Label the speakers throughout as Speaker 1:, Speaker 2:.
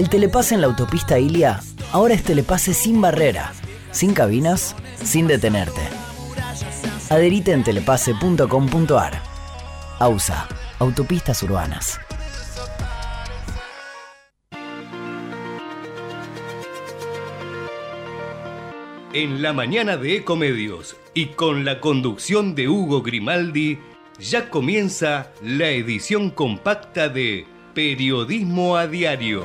Speaker 1: el telepase en la autopista Ilia ahora es telepase sin barrera, sin cabinas, sin detenerte. Adherite en telepase.com.ar. AUSA, Autopistas Urbanas.
Speaker 2: En la mañana de Ecomedios y con la conducción de Hugo Grimaldi, ya comienza la edición compacta de Periodismo a Diario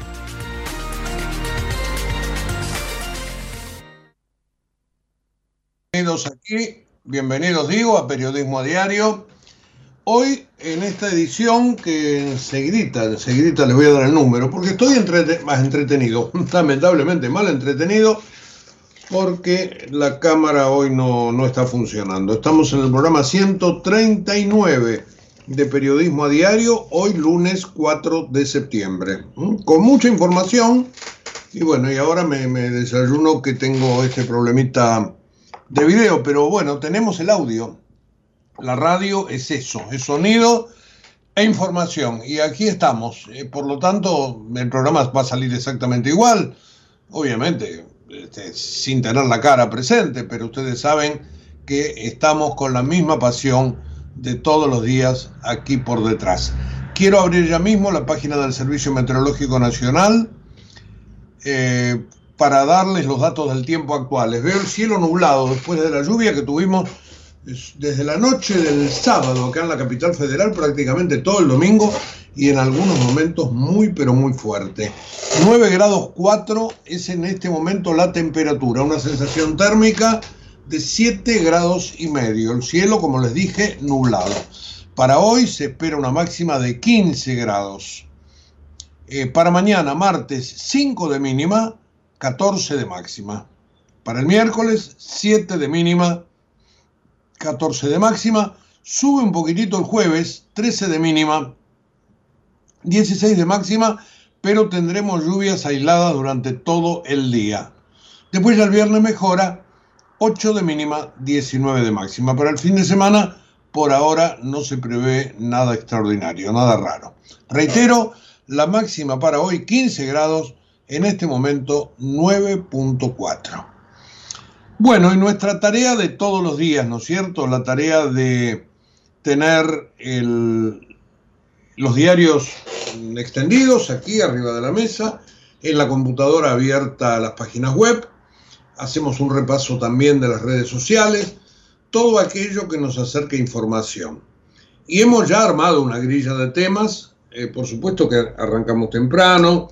Speaker 3: Aquí, bienvenidos digo a Periodismo a Diario. Hoy en esta edición que enseguida, enseguida les voy a dar el número, porque estoy más entretenido, lamentablemente mal entretenido, porque la cámara hoy no, no está funcionando. Estamos en el programa 139 de Periodismo a Diario, hoy lunes 4 de septiembre, con mucha información. Y bueno, y ahora me, me desayuno que tengo este problemita de video, pero bueno, tenemos el audio. La radio es eso, es sonido e información. Y aquí estamos. Eh, por lo tanto, el programa va a salir exactamente igual. Obviamente, este, sin tener la cara presente, pero ustedes saben que estamos con la misma pasión de todos los días aquí por detrás. Quiero abrir ya mismo la página del Servicio Meteorológico Nacional. Eh, para darles los datos del tiempo actuales. Veo el cielo nublado después de la lluvia que tuvimos desde la noche del sábado acá en la capital federal, prácticamente todo el domingo y en algunos momentos muy pero muy fuerte. 9 grados 4 es en este momento la temperatura, una sensación térmica de 7 grados y medio. El cielo, como les dije, nublado. Para hoy se espera una máxima de 15 grados. Eh, para mañana, martes, 5 de mínima 14 de máxima. Para el miércoles, 7 de mínima, 14 de máxima. Sube un poquitito el jueves, 13 de mínima, 16 de máxima, pero tendremos lluvias aisladas durante todo el día. Después ya el viernes mejora, 8 de mínima, 19 de máxima. Para el fin de semana, por ahora no se prevé nada extraordinario, nada raro. Reitero, la máxima para hoy 15 grados, en este momento 9.4. Bueno, y nuestra tarea de todos los días, ¿no es cierto? La tarea de tener los diarios extendidos aquí arriba de la mesa, en la computadora abierta a las páginas web, hacemos un repaso también de las redes sociales, todo aquello que nos acerque información. Y hemos ya armado una grilla de temas, eh, por supuesto que arrancamos temprano,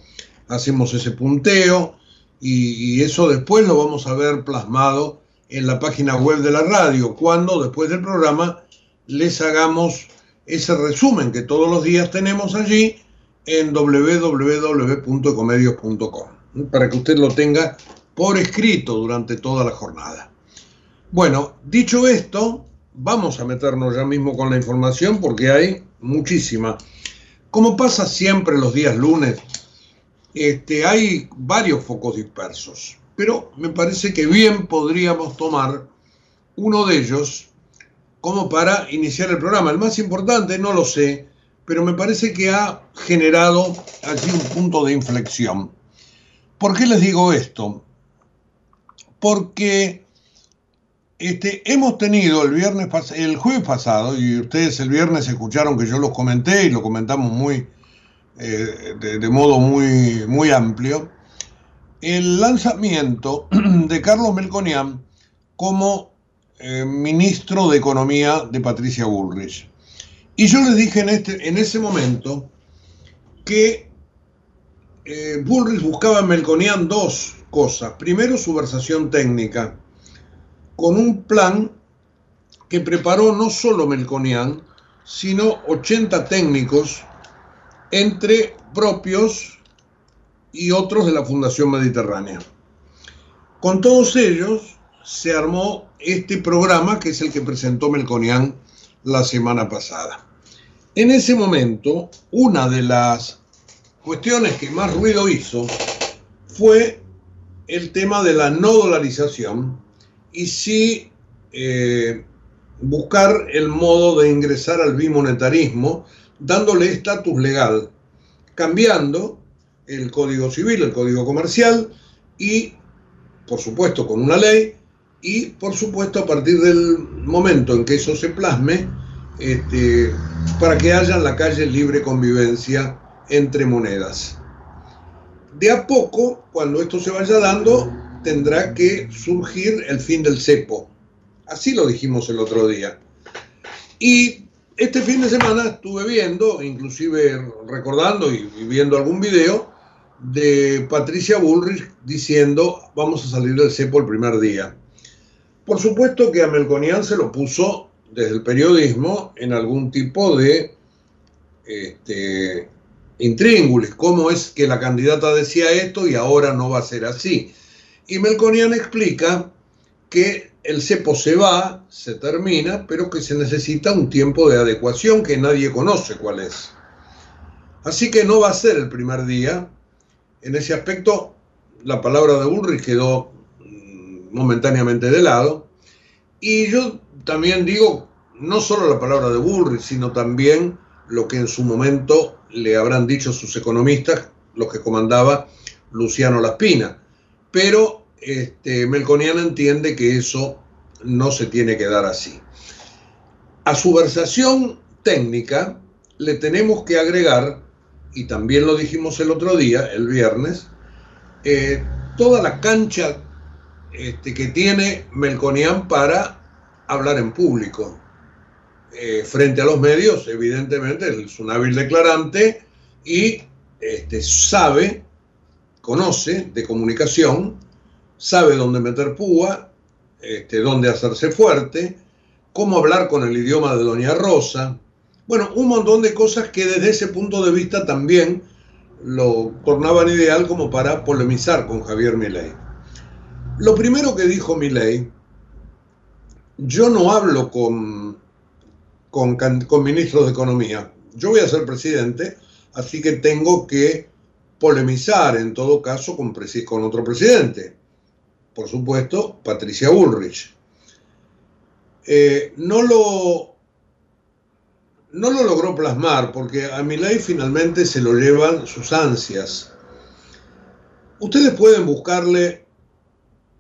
Speaker 3: hacemos ese punteo y, eso después lo vamos a ver plasmado en la página web de la radio, cuando después del programa les hagamos ese resumen que todos los días tenemos allí en www.comedios.com, para que usted lo tenga por escrito durante toda la jornada. Bueno, dicho esto, vamos a meternos ya mismo con la información porque hay muchísima. Como pasa siempre los días lunes, este, hay varios focos dispersos, pero me parece que bien podríamos tomar uno de ellos como para iniciar el programa. El más importante, no lo sé, pero me parece que ha generado allí un punto de inflexión. ¿Por qué les digo esto? Porque este, hemos tenido el viernes el jueves pasado, y ustedes el viernes escucharon que yo los comenté y lo comentamos muy eh, de, modo muy, muy amplio, el lanzamiento de Carlos Melconian como eh, ministro de Economía de Patricia Bullrich. Y yo les dije en, este, en ese momento que eh, Bullrich buscaba en Melconian dos cosas. Primero, su versación técnica, con un plan que preparó no solo Melconian, sino 80 técnicos, entre propios y otros de la Fundación Mediterránea. Con todos ellos se armó este programa que es el que presentó Melconian la semana pasada. En ese momento, una de las cuestiones que más ruido hizo fue el tema de la no dolarización y sí eh, buscar el modo de ingresar al bimonetarismo dándole estatus legal, cambiando el Código Civil, el Código Comercial y, por supuesto, con una ley y, por supuesto, a partir del momento en que eso se plasme, este, para que haya en la calle libre convivencia entre monedas. De a poco, cuando esto se vaya dando, tendrá que surgir el fin del cepo. Así lo dijimos el otro día. Y este fin de semana estuve viendo, inclusive recordando y, viendo algún video de Patricia Bullrich diciendo vamos a salir del cepo el primer día. Por supuesto que a Melconian se lo puso desde el periodismo en algún tipo de este, intríngulis. ¿Cómo es que la candidata decía esto y ahora no va a ser así? Y Melconian explica que el cepo se va, se termina, pero que se necesita un tiempo de adecuación que nadie conoce cuál es. Así que no va a ser el primer día. En ese aspecto, la palabra de Ulrich quedó mm, momentáneamente de lado. Y yo también digo no solo la palabra de Bullrich, sino también lo que en su momento le habrán dicho sus economistas, los que comandaba Luciano Laspina. Pero este, Melconian entiende que eso no se tiene que dar así. A su versación técnica le tenemos que agregar, y también lo dijimos el otro día, el viernes, eh, toda la cancha este, que tiene Melconian para hablar en público. Eh, frente a los medios, evidentemente, es un hábil declarante y este, sabe, conoce de comunicación, sabe dónde meter púa, este, dónde hacerse fuerte, cómo hablar con el idioma de Doña Rosa. Bueno, un montón de cosas que desde ese punto de vista también lo tornaban ideal como para polemizar con Javier Milei. Lo primero que dijo Milei yo no hablo con, con, ministros de Economía. Yo voy a ser presidente, así que tengo que polemizar en todo caso con, con otro presidente. Por supuesto, Patricia Bullrich. Eh, no lo no lo logró plasmar porque a Milei finalmente se lo llevan sus ansias. Ustedes pueden buscarle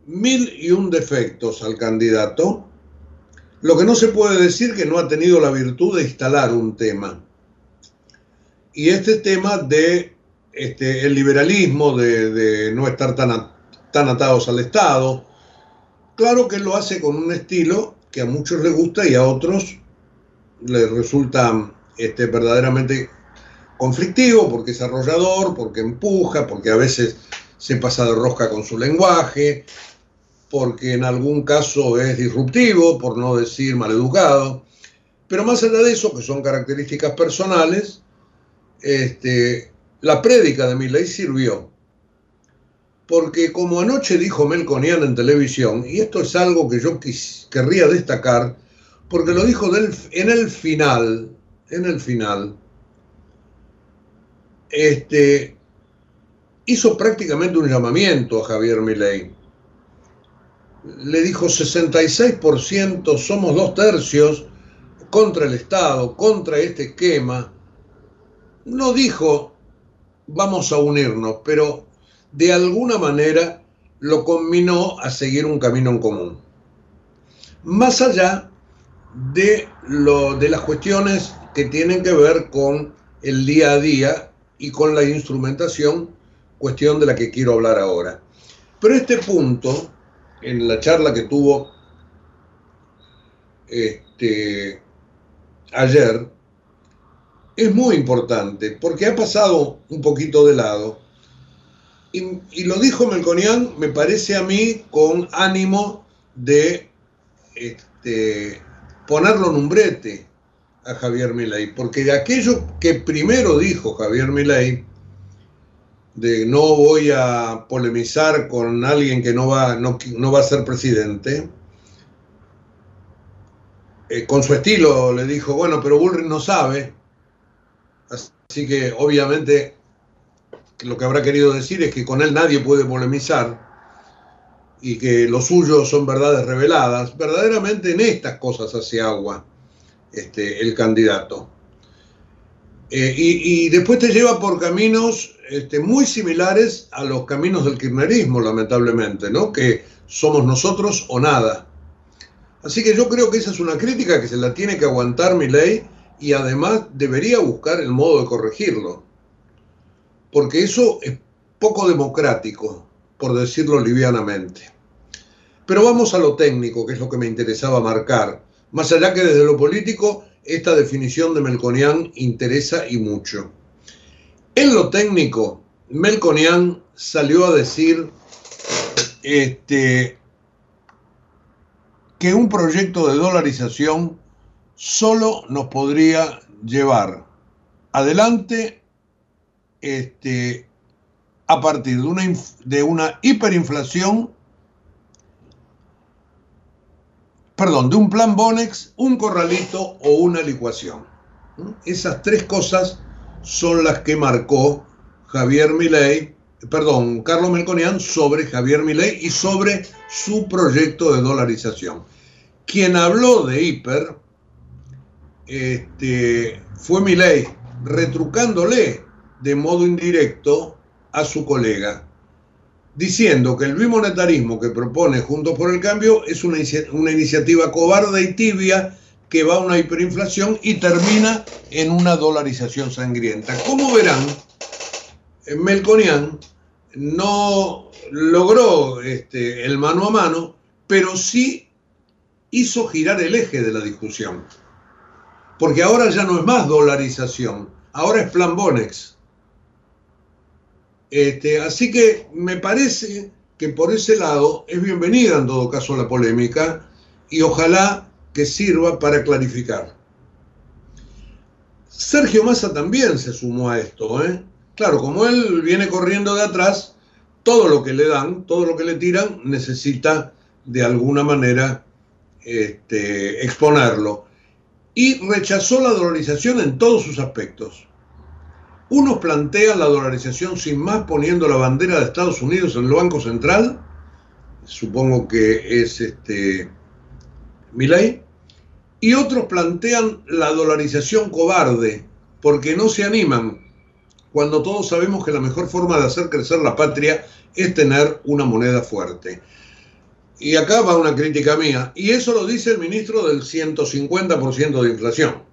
Speaker 3: mil y un defectos al candidato lo que no se puede decir que no ha tenido la virtud de instalar un tema. Y este tema de este, el liberalismo, de, no estar tan, tan atados al Estado, claro que lo hace con un estilo que a muchos les gusta y a otros les resulta este, verdaderamente conflictivo, porque es arrollador, porque empuja, porque a veces se pasa de rosca con su lenguaje, porque en algún caso es disruptivo, por no decir maleducado. Pero más allá de eso, que son características personales, este, la prédica de ley sirvió. Porque como anoche dijo Melconian en televisión, y esto es algo que yo querría destacar, porque lo dijo en el final, en el final, este, hizo prácticamente un llamamiento a Javier Milei le dijo 66%, somos dos tercios contra el Estado, contra este esquema. No dijo vamos a unirnos, pero de alguna manera lo combinó a seguir un camino en común. Más allá de, de las cuestiones que tienen que ver con el día a día y con la instrumentación, cuestión de la que quiero hablar ahora. Pero este punto, en la charla que tuvo este, ayer, es muy importante porque ha pasado un poquito de lado. Y, lo dijo Melconian, me parece a mí, con ánimo de este, ponerlo en un brete a Javier Milei, porque de aquello que primero dijo Javier Milei, de no voy a polemizar con alguien que no va, no, va a ser presidente, eh, con su estilo le dijo, bueno, pero Bullrich no sabe, así que obviamente lo que habrá querido decir es que con él nadie puede polemizar y que lo suyo son verdades reveladas, verdaderamente en estas cosas hace agua este, el candidato. Eh, y, después te lleva por caminos este, muy similares a los caminos del kirchnerismo, lamentablemente, ¿no? Que somos nosotros o nada. Así que yo creo que esa es una crítica que se la tiene que aguantar mi ley y además debería buscar el modo de corregirlo. Porque eso es poco democrático, por decirlo livianamente. Pero vamos a lo técnico, que es lo que me interesaba marcar. Más allá que desde lo político, esta definición de Melconian interesa y mucho. En lo técnico, Melconian salió a decir este, que un proyecto de dolarización solo nos podría llevar adelante este, a partir de una, de una hiperinflación perdón, de un plan Bonex, un corralito o una licuación. Esas tres cosas son las que marcó Javier Milei, perdón, Carlos Melconian sobre Javier Milei y sobre su proyecto de dolarización. Quien habló de hiper este, fue Milei, retrucándole de modo indirecto a su colega diciendo que el bimonetarismo que propone Juntos por el Cambio es una, una iniciativa cobarde y tibia que va a una hiperinflación y termina en una dolarización sangrienta. Como verán, Melconian no logró este, el mano a mano, pero sí hizo girar el eje de la discusión. Porque ahora ya no es más dolarización, ahora es plan Bonex. Este, así que me parece que por ese lado es bienvenida en todo caso la polémica y ojalá que sirva para clarificar. Sergio Massa también se sumó a esto. ¿eh? Claro, como él viene corriendo de atrás, todo lo que le dan, todo lo que le tiran, necesita de alguna manera este, exponerlo. Y rechazó la dolarización en todos sus aspectos. Unos plantean la dolarización sin más poniendo la bandera de Estados Unidos en el Banco Central, supongo que es este ley, y otros plantean la dolarización cobarde, porque no se animan, cuando todos sabemos que la mejor forma de hacer crecer la patria es tener una moneda fuerte. Y acá va una crítica mía, y eso lo dice el ministro del 150% de inflación.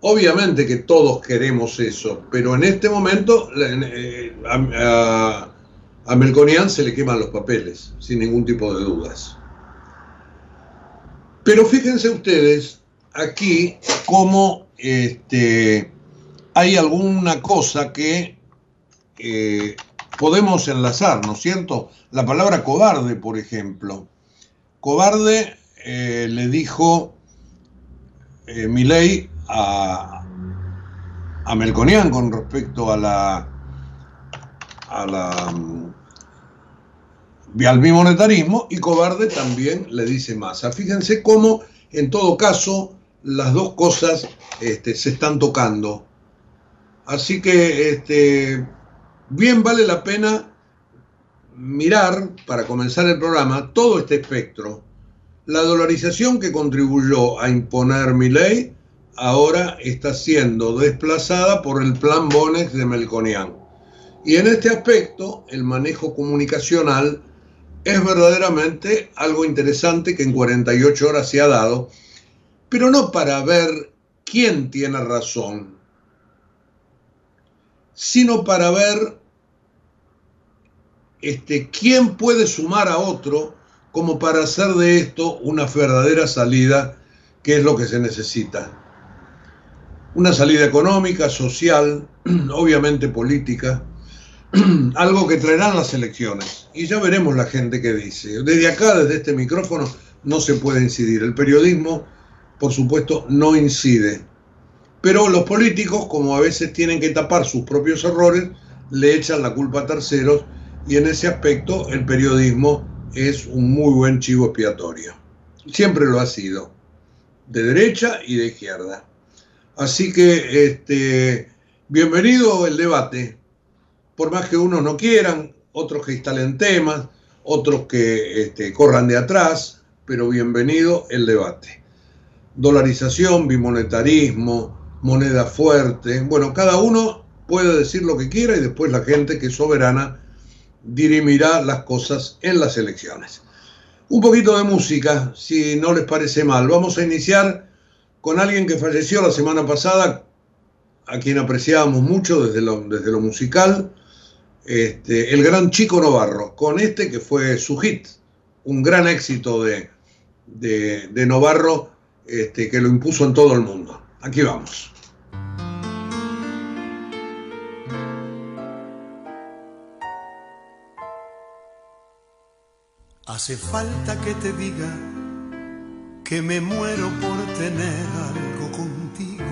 Speaker 3: Obviamente que todos queremos eso, pero en este momento eh, a, Melconian se le queman los papeles, sin ningún tipo de dudas. Pero fíjense ustedes aquí cómo este, hay alguna cosa que eh, podemos enlazar, ¿no es cierto? La palabra cobarde, por ejemplo. Cobarde eh, le dijo Milei a, Melconian con respecto a la, a la mm, al bimonetarismo y cobarde también le dice Massa. Fíjense cómo en todo caso las dos cosas este, se están tocando. Así que este, bien vale la pena mirar, para comenzar el programa, todo este espectro. La dolarización que contribuyó a imponer mi ley ahora está siendo desplazada por el plan Bonex de Melconian. Y en este aspecto, el manejo comunicacional es verdaderamente algo interesante que en 48 horas se ha dado, pero no para ver quién tiene razón, sino para ver este, quién puede sumar a otro como para hacer de esto una verdadera salida, que es lo que se necesita. Una salida económica, social, obviamente política, algo que traerán las elecciones. Y ya veremos la gente que dice. Desde acá, desde este micrófono, no se puede incidir. El periodismo, por supuesto, no incide. Pero los políticos, como a veces tienen que tapar sus propios errores, le echan la culpa a terceros y en ese aspecto el periodismo es un muy buen chivo expiatorio. Siempre lo ha sido, de derecha y de izquierda. Así que, este, bienvenido el debate por más que unos no quieran, otros que instalen temas, otros que este, corran de atrás, pero bienvenido el debate. Dolarización, bimonetarismo, moneda fuerte, bueno, cada uno puede decir lo que quiera y después la gente que es soberana dirimirá las cosas en las elecciones. Un poquito de música, si no les parece mal. Vamos a iniciar con alguien que falleció la semana pasada, a quien apreciábamos mucho desde lo, desde lo musical, este, el gran Chico Novarro, con este que fue su hit, un gran éxito de, de, de Novarro este, que lo impuso en todo el mundo. Aquí vamos.
Speaker 4: Hace falta que te diga que me muero por tener algo contigo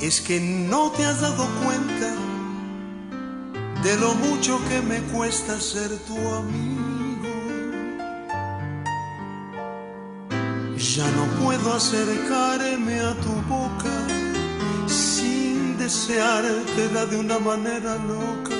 Speaker 4: es que no te has dado cuenta de lo mucho que me cuesta ser tu amigo. Ya no puedo acercarme a tu boca sin deseártela de una manera loca.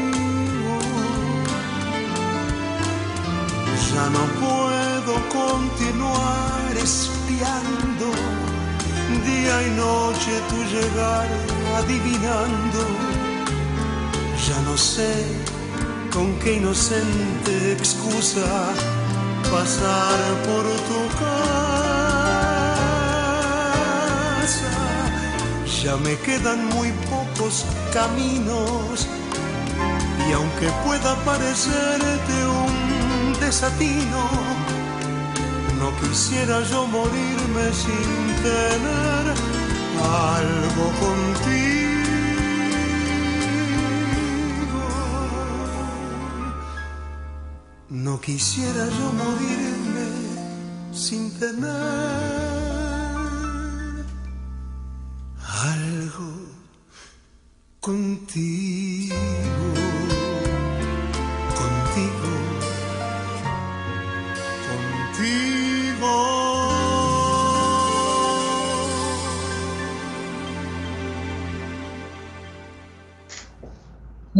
Speaker 4: Ya no puedo continuar espiando día y noche tu llegar adivinando. Ya no sé con qué inocente excusa pasar por tu casa. Ya me quedan muy pocos caminos y aunque pueda parecerte no quisiera yo morirme sin tener algo contigo. No quisiera yo morirme sin tener algo. Contigo.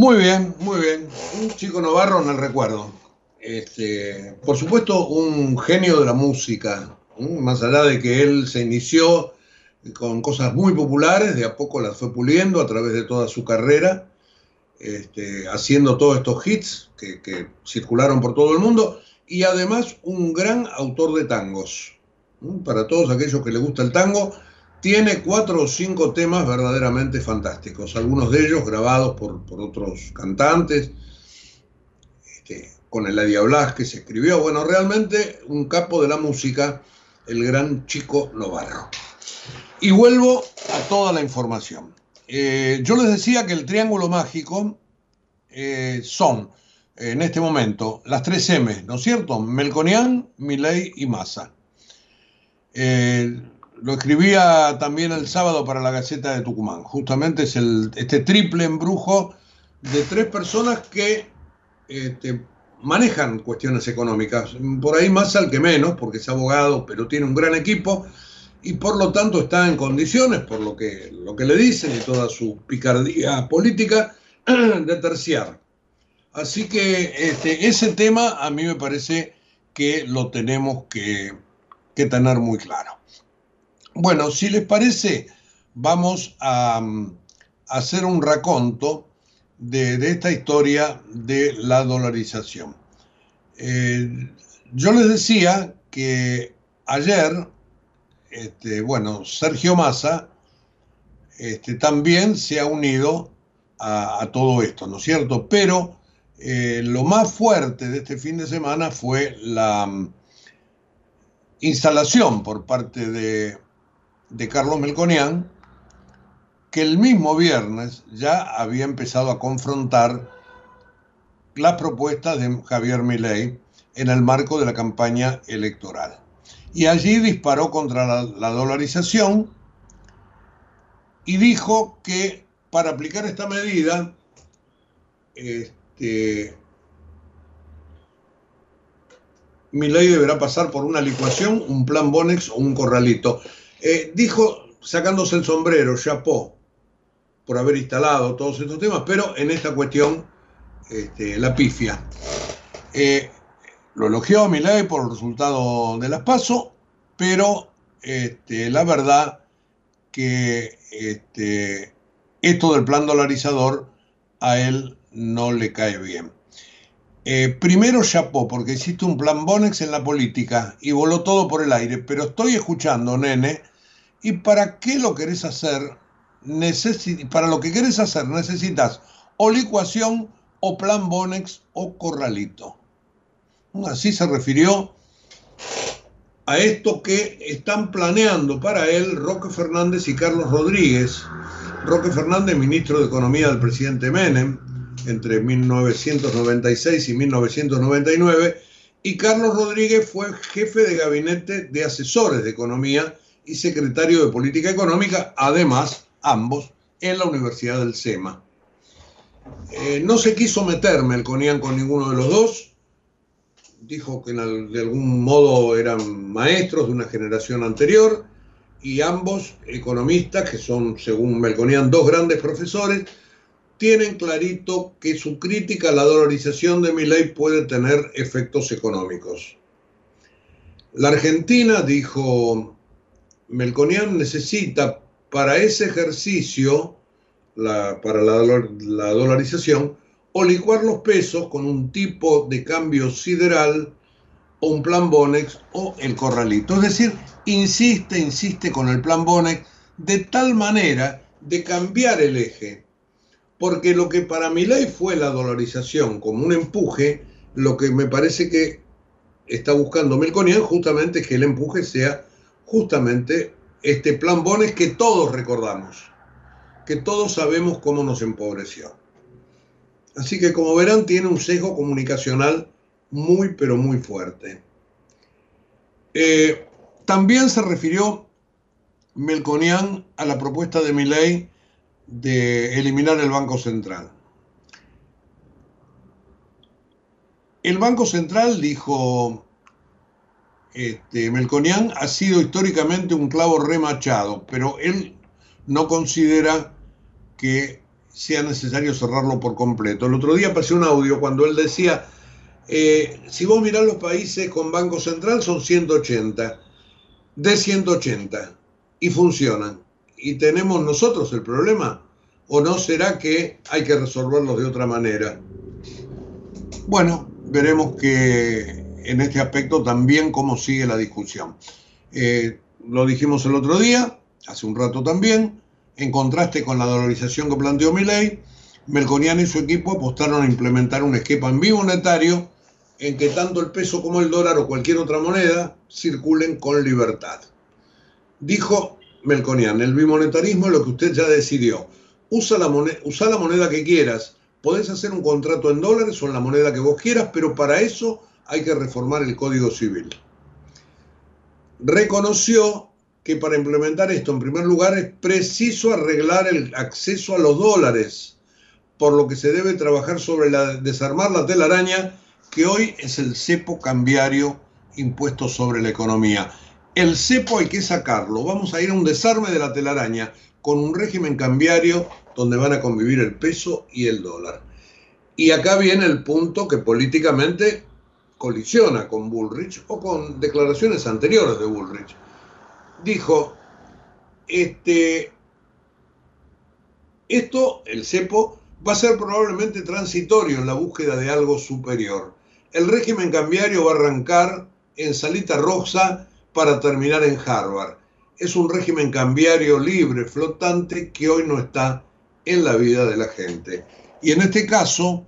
Speaker 3: Muy bien, muy bien. Un chico Novarro en el recuerdo. Este, por supuesto, un genio de la música, más allá de que él se inició con cosas muy populares, de a poco las fue puliendo a través de toda su carrera, este, haciendo todos estos hits que, que, circularon por todo el mundo, y además un gran autor de tangos. Para todos aquellos que les gusta el tango, tiene cuatro o cinco temas verdaderamente fantásticos, algunos de ellos grabados por, por otros cantantes, este, con Eladia Blas que se escribió. Bueno, realmente un capo de la música, el gran Chico Novarro. Y vuelvo a toda la información. eh, yo les decía que el triángulo mágico eh, son, en este momento, las tres M, ¿no es cierto? Melconian, Milei y Massa. Eh, lo escribía también el sábado para la Gaceta de Tucumán. Justamente es el, este triple embrujo de tres personas que este, manejan cuestiones económicas. Por ahí más al que menos, porque es abogado, pero tiene un gran equipo y por lo tanto está en condiciones, por lo que, lo que le dicen y toda su picardía política, de terciar. Así que este, ese tema a mí me parece que lo tenemos que, que tener muy claro. Bueno, si les parece, vamos a, a hacer un raconto de, de, esta historia de la dolarización. Eh, yo les decía que ayer este, bueno, Sergio Massa este, también se ha unido a, todo esto, ¿no es cierto? Pero eh, lo más fuerte de este fin de semana fue la mm, instalación por parte de, de Carlos Melconian, que el mismo viernes ya había empezado a confrontar las propuestas de Javier Milei en el marco de la campaña electoral y allí disparó contra la, dolarización y dijo que para aplicar esta medida, este, deberá pasar por una licuación, un plan Bonex o un corralito. Eh, dijo, sacándose el sombrero, chapó, por haber instalado todos estos temas, pero en esta cuestión, este, la pifia. Eh, lo elogió a Milei por el resultado de las PASO, pero este, la verdad que este, esto del plan dolarizador a él no le cae bien. Eh, primero chapó porque hiciste un plan Bonex en la política y voló todo por el aire, pero estoy escuchando, nene, y para qué lo querés hacer, para lo que querés hacer necesitas o licuación o plan Bonex o corralito. Así se refirió a esto que están planeando para él Roque Fernández y Carlos Rodríguez. Roque Fernández, ministro de Economía del presidente Menem, entre 1996 y 1999, y Carlos Rodríguez fue jefe de gabinete de asesores de economía y secretario de política económica, además, ambos, en la Universidad del SEMA. Eh, no se quiso meter Melconian con ninguno de los dos, dijo que de algún modo eran maestros de una generación anterior y ambos economistas, que son, según Melconian, dos grandes profesores, tienen clarito que su crítica a la dolarización de mi ley puede tener efectos económicos. La Argentina, dijo Melconian, necesita para ese ejercicio, para la, la dolarización, o licuar los pesos con un tipo de cambio sideral o un plan Bonex o el corralito. Es decir, insiste, insiste con el plan Bonex de tal manera de cambiar el eje. Porque lo que para mi ley fue la dolarización como un empuje, lo que me parece que está buscando Melconian justamente es que el empuje sea justamente este plan Bonex que todos recordamos, que todos sabemos cómo nos empobreció. Así que como verán tiene un sesgo comunicacional muy pero muy fuerte. Eh, también se refirió Melconian a la propuesta de Milei de eliminar el Banco Central. El Banco Central, dijo este, Melconian, ha sido históricamente un clavo remachado, pero él no considera que sea necesario cerrarlo por completo. El otro día pasé un audio cuando él decía, eh, si vos mirás los países con Banco Central son 180, de 180, y funcionan. ¿Y tenemos nosotros el problema? ¿O no será que hay que resolverlo de otra manera? Bueno, veremos que en este aspecto también cómo sigue la discusión. Eh, lo dijimos el otro día, hace un rato también, en contraste con la dolarización que planteó Milei, Melconian y su equipo apostaron a implementar un esquema bimonetario en que tanto el peso como el dólar o cualquier otra moneda circulen con libertad. Dijo Melconian, el bimonetarismo es lo que usted ya decidió. usa la, moneda, usa la moneda que quieras. Podés hacer un contrato en dólares o en la moneda que vos quieras, pero para eso hay que reformar el Código Civil. Reconoció que para implementar esto, en primer lugar, es preciso arreglar el acceso a los dólares, por lo que se debe trabajar sobre la, desarmar la telaraña, que hoy es el cepo cambiario impuesto sobre la economía. El cepo hay que sacarlo. Vamos a ir a un desarme de la telaraña con un régimen cambiario donde van a convivir el peso y el dólar. Y acá viene el punto que políticamente colisiona con Bullrich o con declaraciones anteriores de Bullrich. Dijo, este, esto, el cepo, va a ser probablemente transitorio en la búsqueda de algo superior. El régimen cambiario va a arrancar en Salita Rosa para terminar en Harvard. Es un régimen cambiario libre, flotante, que hoy no está en la vida de la gente. Y en este caso,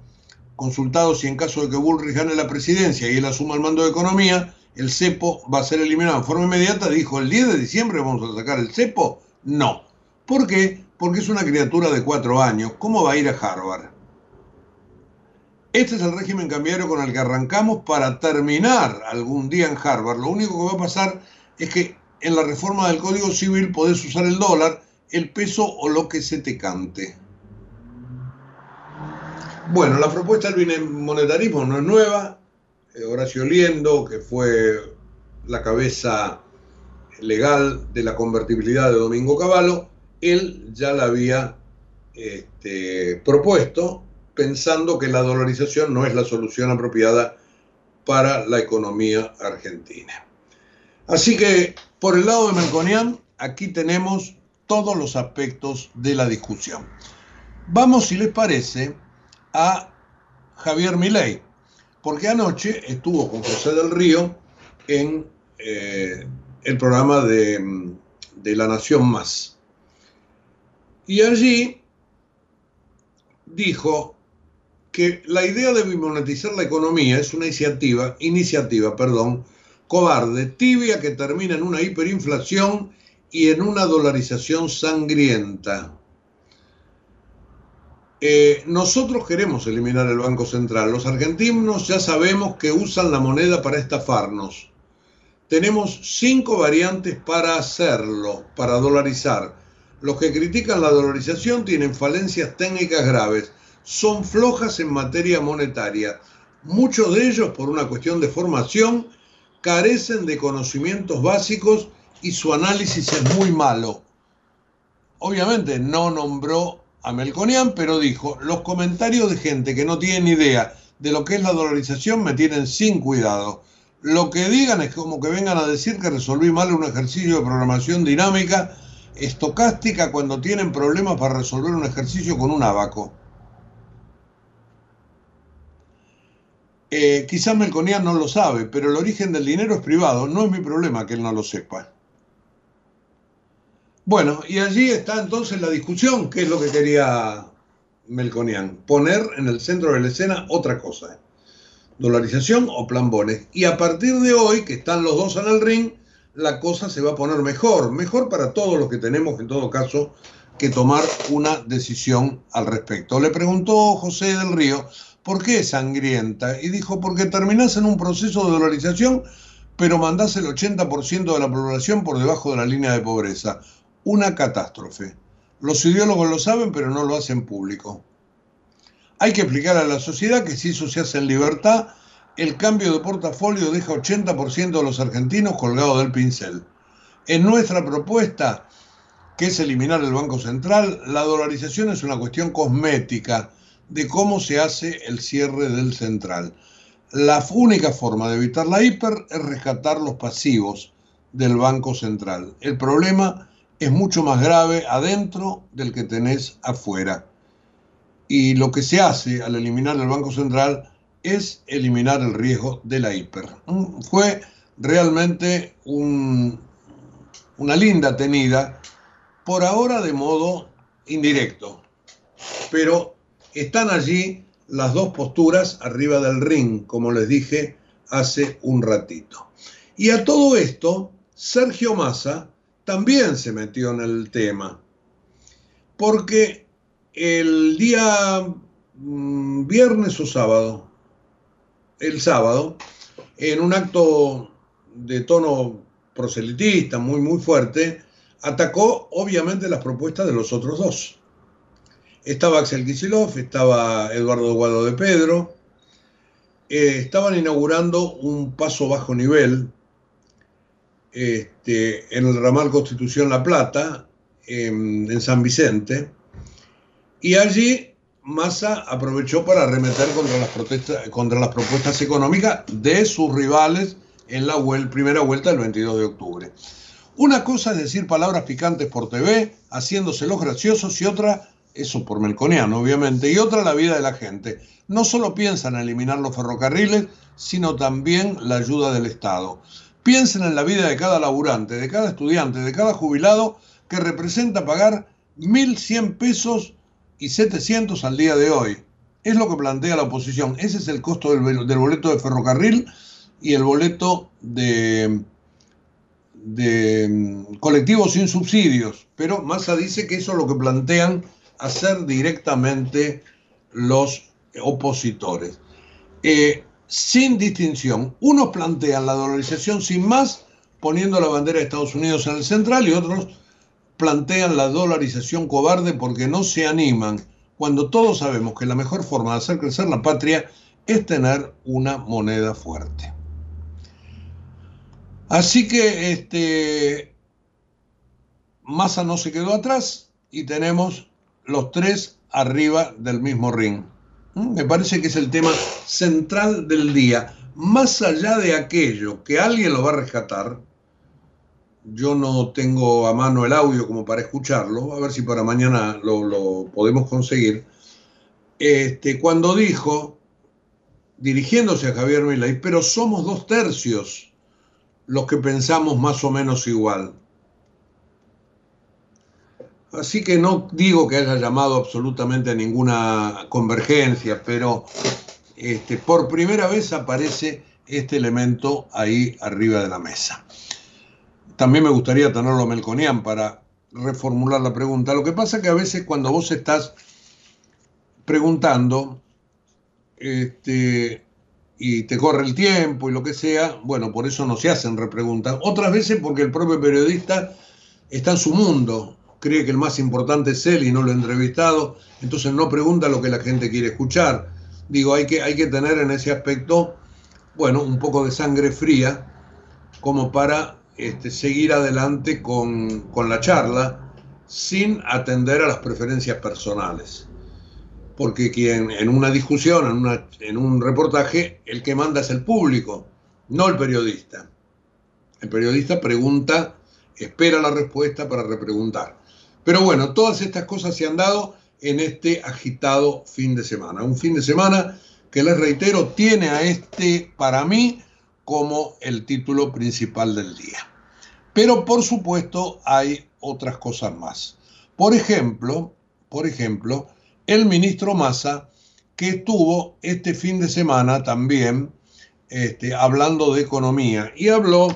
Speaker 3: consultado si en caso de que Bullrich gane la presidencia y él asuma el mando de economía, el cepo va a ser eliminado en forma inmediata, dijo el 10 de diciembre vamos a sacar el cepo. No. ¿Por qué? Porque es una criatura de cuatro años. ¿Cómo va a ir a Harvard? Este es el régimen cambiario con el que arrancamos para terminar algún día en Harvard. Lo único que va a pasar es que en la reforma del Código Civil podés usar el dólar, el peso o lo que se te cante. Bueno, la propuesta del bimonetarismo no es nueva. Eh, Horacio Liendo, que fue la cabeza legal de la convertibilidad de Domingo Cavallo, él ya la había este, propuesto pensando que la dolarización no es la solución apropiada para la economía argentina. Así que por el lado de Melconian, aquí tenemos todos los aspectos de la discusión. Vamos, si les parece, a Javier Milei, porque anoche estuvo con José del Río en eh, el programa de, de La Nación Más. Y allí dijo que la idea de bimonetizar la economía es una iniciativa, iniciativa, perdón, cobarde, tibia que termina en una hiperinflación y en una dolarización sangrienta. Eh, nosotros queremos eliminar el Banco Central. Los argentinos ya sabemos que usan la moneda para estafarnos. Tenemos cinco variantes para hacerlo, para dolarizar. Los que critican la dolarización tienen falencias técnicas graves son flojas en materia monetaria. Muchos de ellos, por una cuestión de formación, carecen de conocimientos básicos y su análisis es muy malo. Obviamente no nombró a Melconian, pero dijo, los comentarios de gente que no tiene idea de lo que es la dolarización me tienen sin cuidado. Lo que digan es como que vengan a decir que resolví mal un ejercicio de programación dinámica estocástica cuando tienen problemas para resolver un ejercicio con un abaco. Eh, quizás Melconian no lo sabe, pero el origen del dinero es privado. No es mi problema que él no lo sepa. Bueno, y allí está entonces la discusión, que es lo que quería Melconian, poner en el centro de la escena otra cosa, dolarización o plan bones. Y a partir de hoy, que están los dos en el ring, la cosa se va a poner mejor, mejor para todos los que tenemos en todo caso que tomar una decisión al respecto. Le preguntó José del Río ¿Por qué sangrienta? Y dijo, porque terminás en un proceso de dolarización, pero mandás el 80% de la población por debajo de la línea de pobreza. Una catástrofe. Los ideólogos lo saben, pero no lo hacen público. Hay que explicar a la sociedad que si eso se hace en libertad, el cambio de portafolio deja 80% de los argentinos colgados del pincel. En nuestra propuesta, que es eliminar el Banco Central, la dolarización es una cuestión cosmética de cómo se hace el cierre del central. La única forma de evitar la hiper es rescatar los pasivos del Banco Central. El problema es mucho más grave adentro del que tenés afuera. Y lo que se hace al eliminar el Banco Central es eliminar el riesgo de la hiper. Mm, fue realmente una linda tenida, por ahora de modo indirecto, pero están allí las dos posturas arriba del ring, como les dije hace un ratito. Y a todo esto, Sergio Massa también se metió en el tema, porque el día mm, viernes o sábado, el sábado, en un acto de tono proselitista muy, muy fuerte, atacó obviamente las propuestas de los otros dos. Estaba Axel Kicillof, estaba Eduardo Guado de Pedro, eh, estaban inaugurando un paso bajo nivel este, en el ramal Constitución La Plata, en, San Vicente, y allí Massa aprovechó para arremeter contra las, protestas, contra las propuestas económicas de sus rivales en la primera vuelta del 22 de octubre. Una cosa es decir palabras picantes por TV, haciéndose los graciosos, y otra, eso por Melconiano obviamente, y otra la vida de la gente. No solo piensan en eliminar los ferrocarriles, sino también la ayuda del Estado. Piensen en la vida de cada laburante, de cada estudiante, de cada jubilado que representa pagar 1.100 pesos y 700 al día de hoy. Es lo que plantea la oposición. Ese es el costo del, boleto de ferrocarril y el boleto de, de mm, colectivos sin subsidios. Pero Massa dice que eso es lo que plantean hacer directamente los opositores. Eh, sin distinción. Unos plantean la dolarización sin más, poniendo la bandera de Estados Unidos en el central, y otros plantean la dolarización cobarde porque no se animan, cuando todos sabemos que la mejor forma de hacer crecer la patria es tener una moneda fuerte. Así que este, Massa no se quedó atrás y tenemos los tres arriba del mismo ring. ¿Mm? Me parece que es el tema central del día. Más allá de aquello que alguien lo va a rescatar, yo no tengo a mano el audio como para escucharlo, a ver si para mañana lo, podemos conseguir. Este, cuando dijo, dirigiéndose a Javier Milei, pero somos dos tercios los que pensamos más o menos igual. Así que no digo que haya llamado absolutamente a ninguna convergencia, pero este, por primera vez aparece este elemento ahí arriba de la mesa. También me gustaría tenerlo Melconian para reformular la pregunta. Lo que pasa es que a veces cuando vos estás preguntando este, y te corre el tiempo y lo que sea, bueno, por eso no se hacen repreguntas. Otras veces porque el propio periodista está en su mundo, cree que el más importante es él y no lo ha entrevistado, entonces no pregunta lo que la gente quiere escuchar. Digo, hay que, hay que tener en ese aspecto, bueno, un poco de sangre fría como para este, seguir adelante con, con la charla sin atender a las preferencias personales. Porque quien en una discusión, en, una, en un reportaje, el que manda es el público, no el periodista. El periodista pregunta, espera la respuesta para repreguntar. Pero bueno, todas estas cosas se han dado en este agitado fin de semana. Un fin de semana que les reitero tiene a este, para mí, como el título principal del día. Pero por supuesto hay otras cosas más. Por ejemplo, por ejemplo, el ministro Massa, que estuvo este fin de semana también este, hablando de economía y habló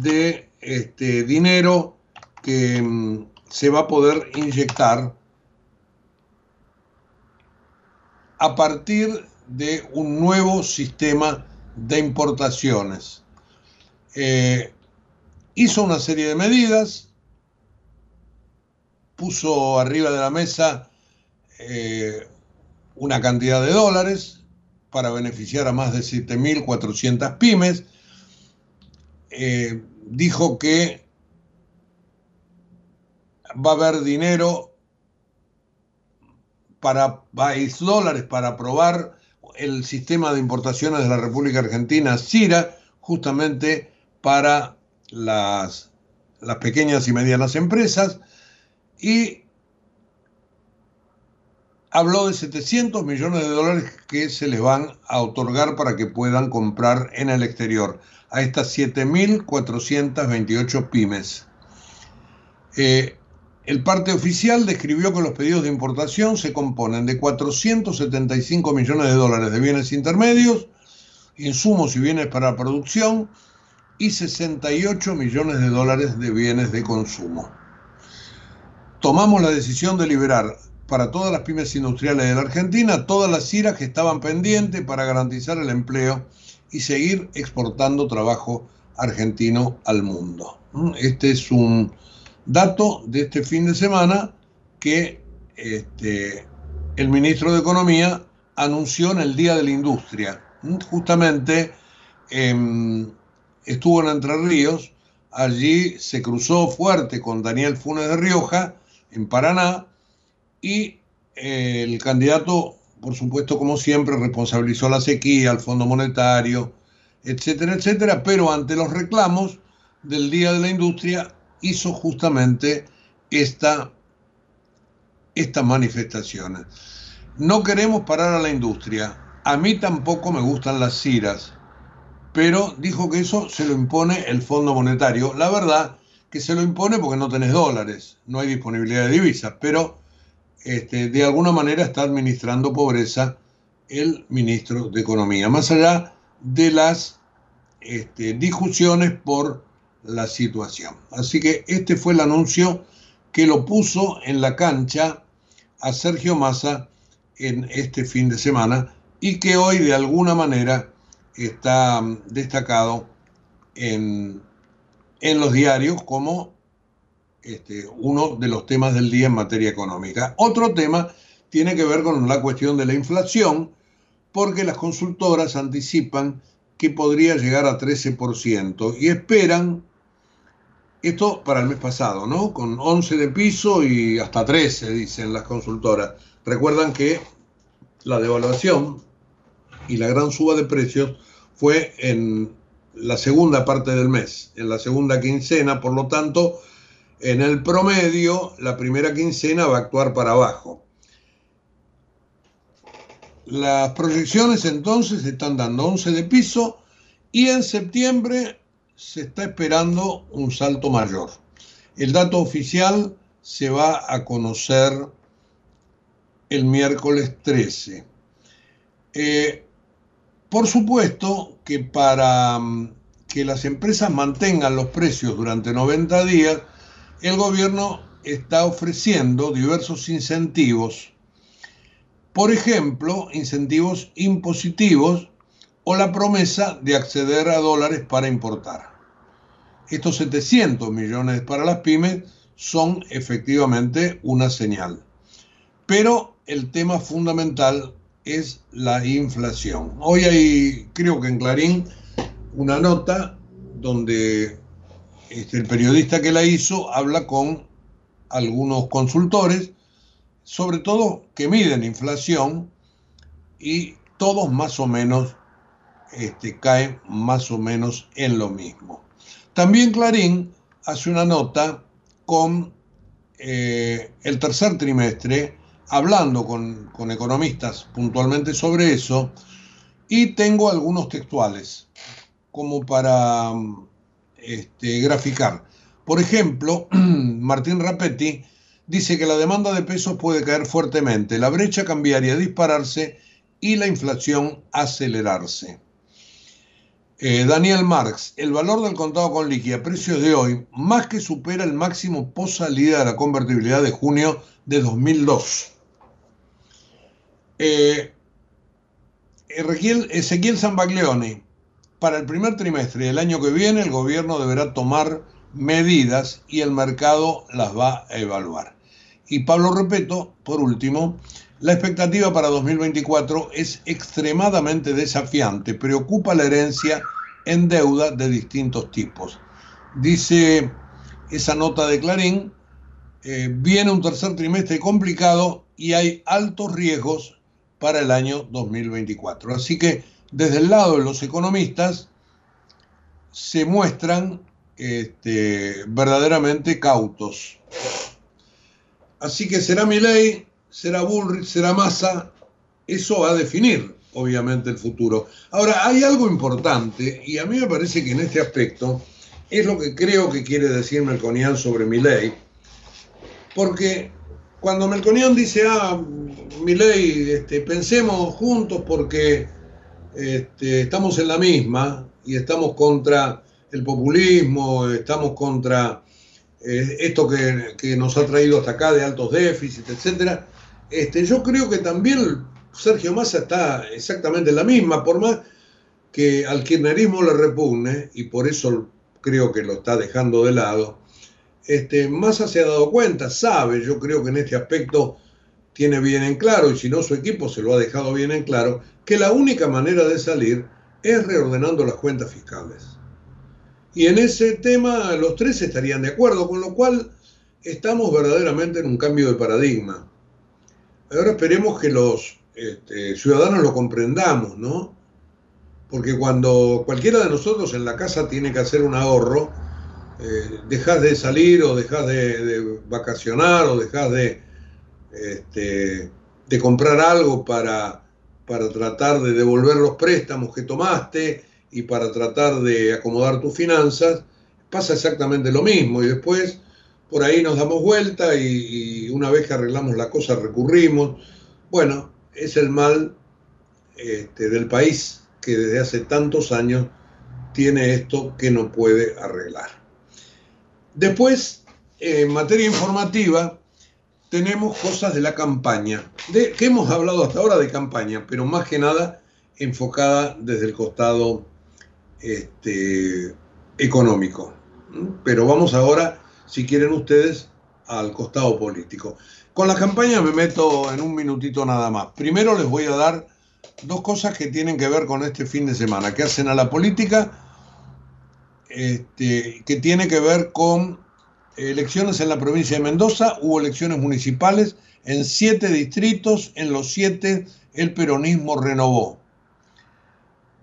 Speaker 3: de este, dinero que mm, se va a poder inyectar a partir de un nuevo sistema de importaciones. Eh, hizo una serie de medidas, puso arriba de la mesa eh, una cantidad de dólares para beneficiar a más de 7.400 pymes, eh, dijo que va a haber dinero para país dólares para aprobar el sistema de importaciones de la República Argentina, CIRA, justamente para las, las pequeñas y medianas empresas, y habló de 700 millones de dólares que se les van a otorgar para que puedan comprar en el exterior a estas 7.428 pymes. Eh, el parte oficial describió que los pedidos de importación se componen de 475 millones de dólares de bienes intermedios, insumos y bienes para producción y 68 millones de dólares de bienes de consumo. Tomamos la decisión de liberar para todas las pymes industriales de la Argentina, todas las CIRAs que estaban pendientes para garantizar el empleo y seguir exportando trabajo argentino al mundo. Este es un dato de este fin de semana que este, el ministro de Economía anunció en el Día de la Industria. Justamente em, estuvo en Entre Ríos, allí se cruzó fuerte con Daniel Funes de Rioja, en Paraná, y eh, el candidato, por supuesto, como siempre, responsabilizó la sequía, al Fondo Monetario, etcétera, etcétera, pero ante los reclamos del Día de la Industria hizo justamente esta, estas manifestaciones. No queremos parar a la industria. A mí tampoco me gustan las ciras, pero dijo que eso se lo impone el Fondo Monetario. La verdad que se lo impone porque no tenés dólares, no hay disponibilidad de divisas, pero este, de alguna manera está administrando pobreza el ministro de Economía, más allá de las este, discusiones por la situación. Así que este fue el anuncio que lo puso en la cancha a Sergio Massa en este fin de semana y que hoy de alguna manera está mm, destacado en, en los diarios como este, uno de los temas del día en materia económica. Otro tema tiene que ver con la cuestión de la inflación, porque las consultoras anticipan que podría llegar a 13% y esperan, esto para el mes pasado, ¿no? Con 11 de piso y hasta 13, dicen las consultoras. Recuerdan que la devaluación y la gran suba de precios fue en la segunda parte del mes, en la segunda quincena, por lo tanto, en el promedio, la primera quincena va a actuar para abajo. Las proyecciones entonces están dando 11 de piso y en septiembre se está esperando un salto mayor. El dato oficial se va a conocer el miércoles 13. Eh, por supuesto que para mm, que las empresas mantengan los precios durante 90 días, el gobierno está ofreciendo diversos incentivos. Por ejemplo, incentivos impositivos o la promesa de acceder a dólares para importar. Estos 700 millones para las pymes son efectivamente una señal. Pero el tema fundamental es la inflación. Hoy hay, creo que en Clarín, una nota donde este, el periodista que la hizo habla con algunos consultores, sobre todo que miden inflación y todos más o menos este, caen más o menos en lo mismo. También Clarín hace una nota con eh, el tercer trimestre, hablando con, con economistas puntualmente sobre eso, y tengo algunos textuales como para este, graficar. Por ejemplo, Martín Rapetti dice que la demanda de pesos puede caer fuertemente, la brecha cambiaria dispararse y la inflación acelerarse. Eh, Daniel Marx, el valor del contado con liqui a precios de hoy más que supera el máximo post salida de la convertibilidad de junio de 2002. Eh, Ezequiel, Zambaglione, para el primer trimestre del año que viene el gobierno deberá tomar medidas y el mercado las va a evaluar. Y Pablo Repeto, por último, la expectativa para 2024 es extremadamente desafiante, preocupa la herencia en deuda de distintos tipos. Dice esa nota de Clarín, eh, viene un tercer trimestre complicado y hay altos riesgos para el año 2024. Así que desde el lado de los economistas se muestran este, verdaderamente cautos. Así que será mi ley, será Bullrich, será Massa, eso va a definir obviamente el futuro. Ahora, hay algo importante y a mí me parece que en este aspecto es lo que creo que quiere decir Melconian sobre mi ley, porque cuando Melconian dice, ah, mi ley, este, pensemos juntos porque este, estamos en la misma y estamos contra el populismo, estamos contra eh, esto que, nos ha traído hasta acá de altos déficits, etc. este, yo creo que también Sergio Massa está exactamente en la misma, por más que al kirchnerismo le repugne, y por eso creo que lo está dejando de lado, este, Massa se ha dado cuenta, sabe, yo creo que en este aspecto tiene bien en claro, y si no su equipo se lo ha dejado bien en claro, que la única manera de salir es reordenando las cuentas fiscales. Y en ese tema los tres estarían de acuerdo, con lo cual estamos verdaderamente en un cambio de paradigma. Ahora esperemos que los este, ciudadanos lo comprendamos, ¿no? Porque cuando cualquiera de nosotros en la casa tiene que hacer un ahorro, eh, dejas de salir o dejas de, vacacionar o dejas de, este, de comprar algo para, para tratar de devolver los préstamos que tomaste y para tratar de acomodar tus finanzas, pasa exactamente lo mismo y después por ahí nos damos vuelta y, una vez que arreglamos la cosa recurrimos. Bueno, es el mal este, del país que desde hace tantos años tiene esto que no puede arreglar. Después, en materia informativa, tenemos cosas de la campaña, de, que hemos hablado hasta ahora de campaña, pero más que nada enfocada desde el costado este, económico. Pero vamos ahora, si quieren ustedes, al costado político. Con la campaña me meto en un minutito nada más. Primero les voy a dar dos cosas que tienen que ver con este fin de semana, que hacen a la política, este, que tiene que ver con elecciones en la provincia de Mendoza, hubo elecciones municipales en siete distritos, en los siete el peronismo renovó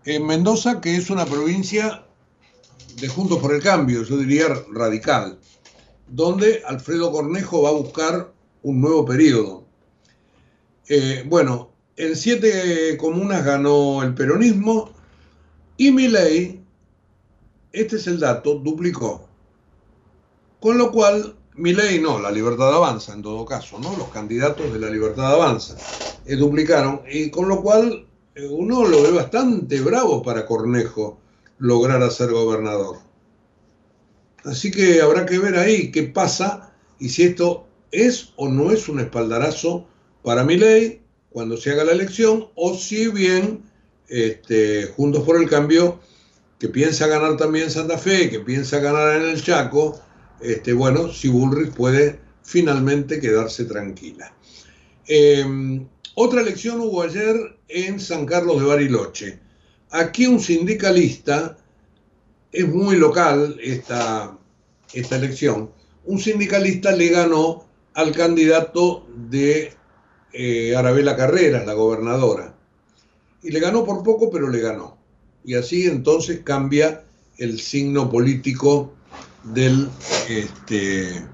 Speaker 3: en Mendoza, que es una provincia de Juntos por el Cambio, yo diría radical, donde Alfredo Cornejo va a buscar un nuevo periodo. Eh, bueno, en siete comunas ganó el peronismo y Milei, este es el dato, duplicó. Con lo cual, Milei no, la Libertad Avanza en todo caso, ¿no? Los candidatos de la Libertad Avanza eh, duplicaron y con lo cual eh, uno lo ve bastante bravo para Cornejo lograr ser gobernador. Así que habrá que ver ahí qué pasa y si esto es o no es un espaldarazo para mi ley cuando se haga la elección, o si bien este, Juntos por el Cambio, que piensa ganar también Santa Fe, que piensa ganar en el Chaco, este, bueno, si Bullrich puede finalmente quedarse tranquila. Em, otra elección hubo ayer en San Carlos de Bariloche. Aquí un sindicalista, es muy local esta, esta elección, un sindicalista le ganó al candidato de eh, Arabela Carreras, la gobernadora. Y le ganó por poco, pero le ganó. Y así entonces cambia el signo político del, este,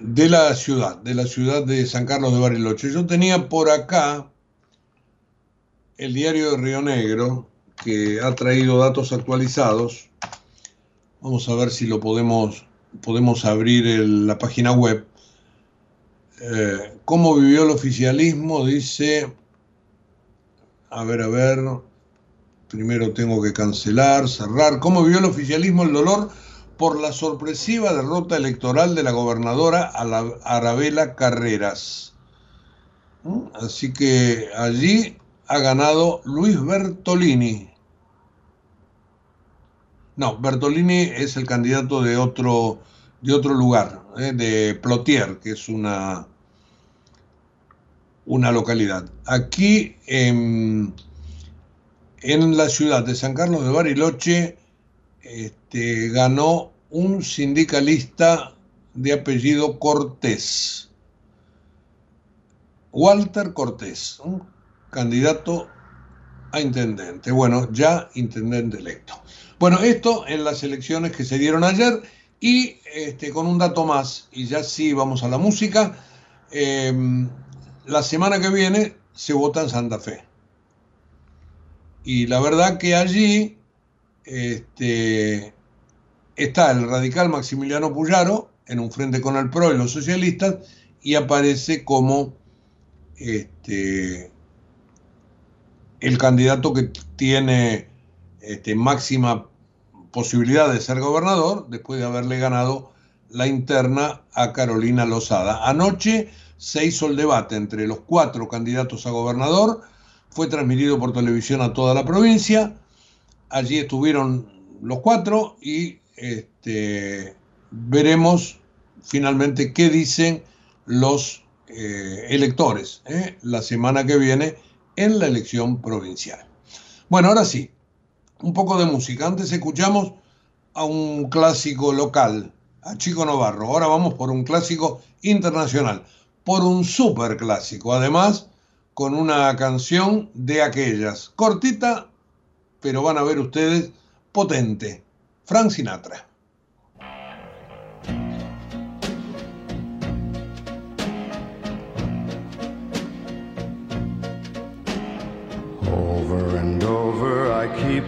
Speaker 3: de la ciudad, de la ciudad de San Carlos de Bariloche. Yo tenía por acá el diario de Río Negro, que ha traído datos actualizados. Vamos a ver si lo podemos, podemos abrir la página web. Eh, ¿Cómo vivió el oficialismo? Dice, a ver, a ver, primero tengo que cancelar, cerrar. ¿Cómo vivió el oficialismo el dolor por la sorpresiva derrota electoral de la gobernadora Arabela Carreras. ¿Mm? Así que allí ha ganado Luis Bertolini. No, Bertolini es el candidato de otro, de otro lugar, ¿eh? de Plotier, que es una, una localidad. Aquí en, en la ciudad de San Carlos de Bariloche este, ganó un sindicalista de apellido Cortés. Walter Cortés, un candidato a intendente. Bueno, ya intendente electo. Bueno, esto en las elecciones que se dieron ayer y este, con un dato más, y ya sí vamos a la música, em, la semana que viene se vota en Santa Fe. Y la verdad que allí este, está el radical Maximiliano Puyaro en un frente con el PRO y los socialistas y aparece como este, el candidato que tiene este, máxima posibilidad de ser gobernador después de haberle ganado la interna a Carolina Lozada. Anoche se hizo el debate entre los cuatro candidatos a gobernador, fue transmitido por televisión a toda la provincia, allí estuvieron los cuatro y este, veremos finalmente qué dicen los eh, electores eh, la semana que viene en la elección provincial. Bueno, ahora sí, un poco de música. Antes escuchamos a un clásico local, a Chico Novarro. Ahora vamos por un clásico internacional, por un super clásico. Además, con una canción de aquellas, cortita, pero van a ver ustedes, potente. Frank Sinatra.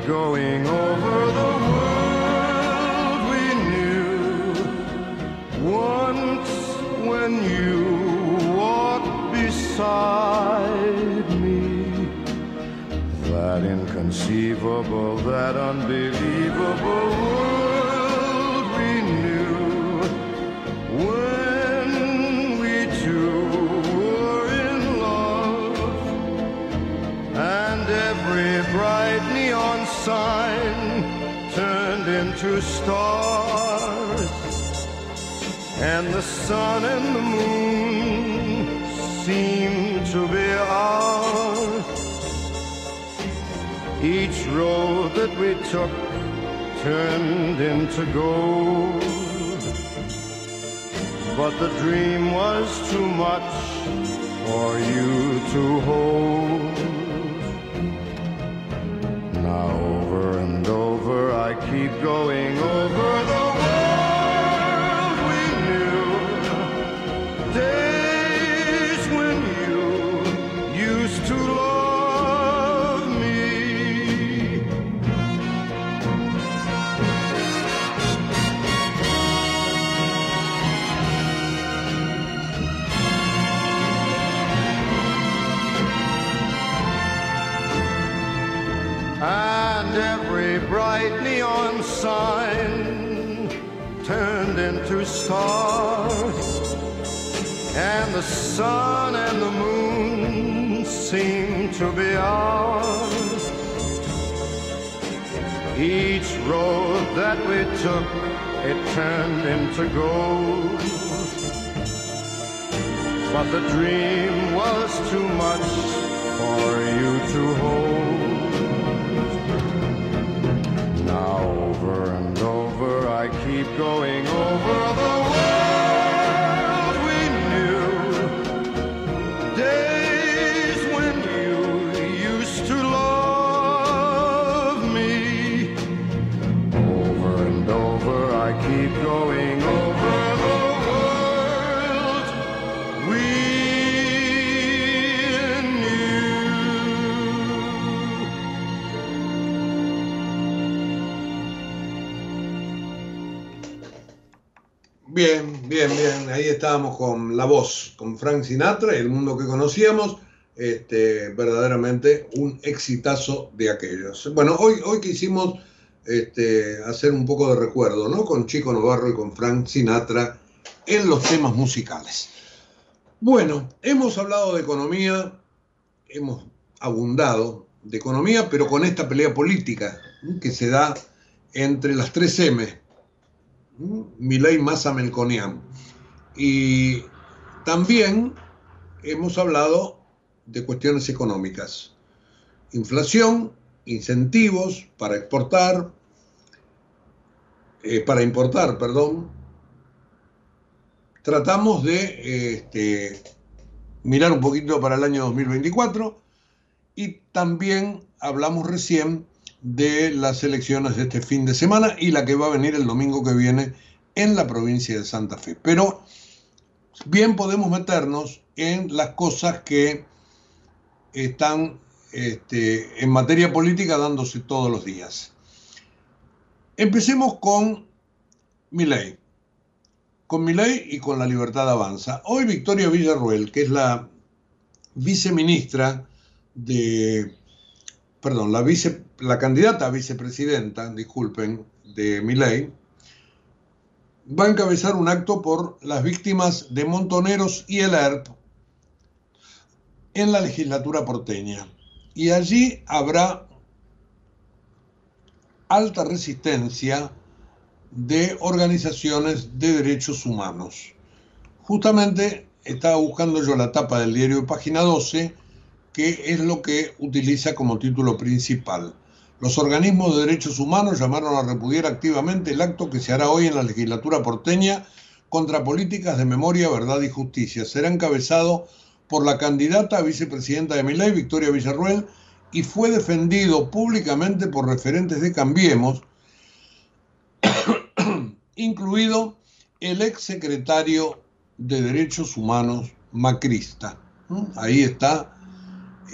Speaker 5: Going over the world we knew. Once when you walked beside me, that inconceivable, that unbelievable world sign turned into stars. And the sun and the moon seemed to be ours. Each road that we took turned into gold. But the dream was too much for you to hold. I keep going over the stars, and the sun and the moon seem to be ours. Each road that we took, it turned into gold. But the dream was too much for you to hold. Now over and over I keep going over the world
Speaker 3: Bien, bien. Ahí estábamos con la voz, con Frank Sinatra, el mundo que conocíamos. Este, verdaderamente un exitazo de aquellos. Bueno, hoy, hoy quisimos este, hacer un poco de recuerdo, ¿no? Con Chico Novarro y con Frank Sinatra en los temas musicales. Bueno, hemos hablado de economía, hemos abundado de economía, pero con esta pelea política que se da entre las tres M. Milei, Massa, Melconian. Y también hemos hablado de cuestiones económicas. Inflación, incentivos para exportar, eh, para importar, perdón. Tratamos de este, mirar un poquito para el año 2024 y también hablamos recién de las elecciones de este fin de semana y la que va a venir el domingo que viene en la provincia de Santa Fe. Pero bien podemos meternos en las cosas que están este, en materia política dándose todos los días. Empecemos con Milei, con Milei y con la Libertad Avanza. Hoy Victoria Villarruel, que es la viceministra de, perdón, la, vice, la candidata a vicepresidenta, disculpen, de Milei, va a encabezar un acto por las víctimas de Montoneros y el ERP en la legislatura porteña. Y allí habrá alta resistencia de organizaciones de derechos humanos. Justamente estaba buscando yo la tapa del diario página 12, que es lo que utiliza como título principal. Los organismos de derechos humanos llamaron a repudiar activamente el acto que se hará hoy en la legislatura porteña contra políticas de memoria, verdad y justicia. Será encabezado por la candidata a vicepresidenta de Miley, Victoria Villarruel, y fue defendido públicamente por referentes de Cambiemos, incluido el ex secretario de Derechos Humanos macrista. Ahí está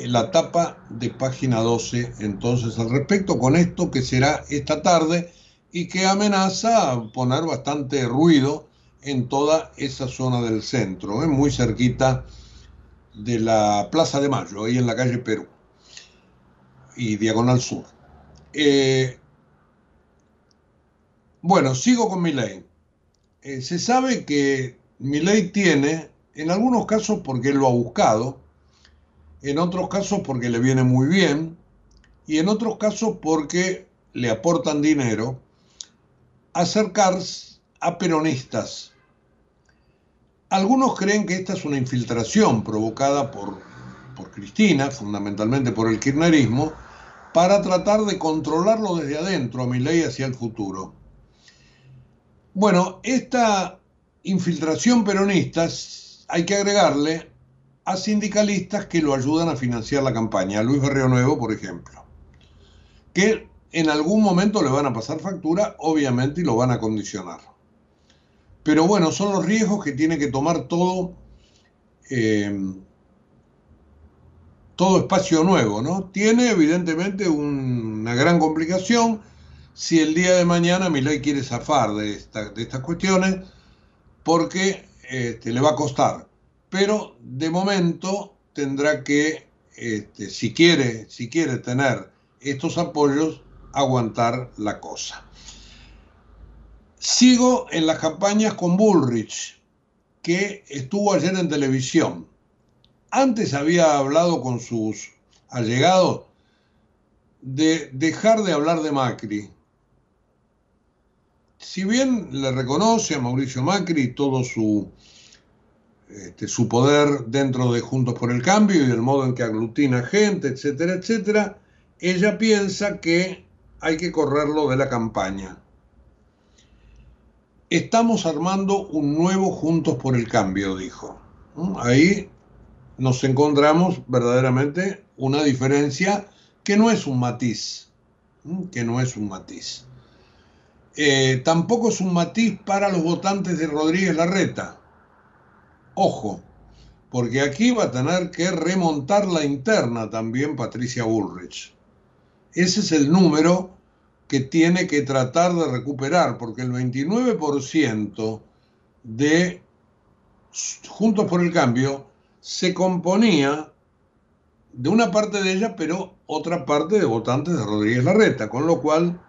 Speaker 3: la tapa de página 12 entonces al respecto con esto que será esta tarde y que amenaza poner bastante ruido en toda esa zona del centro, ¿eh? muy cerquita de la Plaza de Mayo, ahí en la calle Perú y Diagonal Sur. Eh, bueno, sigo con mi ley. Eh, se sabe que mi ley tiene, en algunos casos porque él lo ha buscado, en otros casos porque le viene muy bien y en otros casos porque le aportan dinero, acercarse a peronistas. Algunos creen que esta es una infiltración provocada por, por Cristina, fundamentalmente por el kirchnerismo, para tratar de controlarlo desde adentro a mi ley hacia el futuro. Bueno, esta infiltración peronista hay que agregarle a sindicalistas que lo ayudan a financiar la campaña, a Luis Berrio Nuevo, por ejemplo, que en algún momento le van a pasar factura, obviamente, y lo van a condicionar. Pero bueno, son los riesgos que tiene que tomar todo, eh, todo espacio nuevo, ¿no? Tiene evidentemente una gran complicación si el día de mañana Milei quiere zafar de, de estas cuestiones, porque este, le va a costar. Pero de momento tendrá que, este, si, quiere, si quiere tener estos apoyos, aguantar la cosa. Sigo en las campañas con Bullrich, que estuvo ayer en televisión. Antes había hablado con sus allegados de dejar de hablar de Macri. Si bien le reconoce a Mauricio Macri todo su, este, su poder dentro de Juntos por el Cambio y del modo en que aglutina gente, etcétera, etcétera, ella piensa que hay que correrlo de la campaña Estamos armando un nuevo Juntos por el Cambio, dijo. ¿Mm? Ahí nos encontramos verdaderamente una diferencia que no es un matiz, ¿Mm? que no es un matiz. Eh, tampoco es un matiz para los votantes de Rodríguez Larreta. Ojo, porque aquí va a tener que remontar la interna también Patricia Bullrich. Ese es el número que tiene que tratar de recuperar, porque el 29% de Juntos por el Cambio se componía de una parte de ella, pero otra parte de votantes de Rodríguez Larreta, con lo cual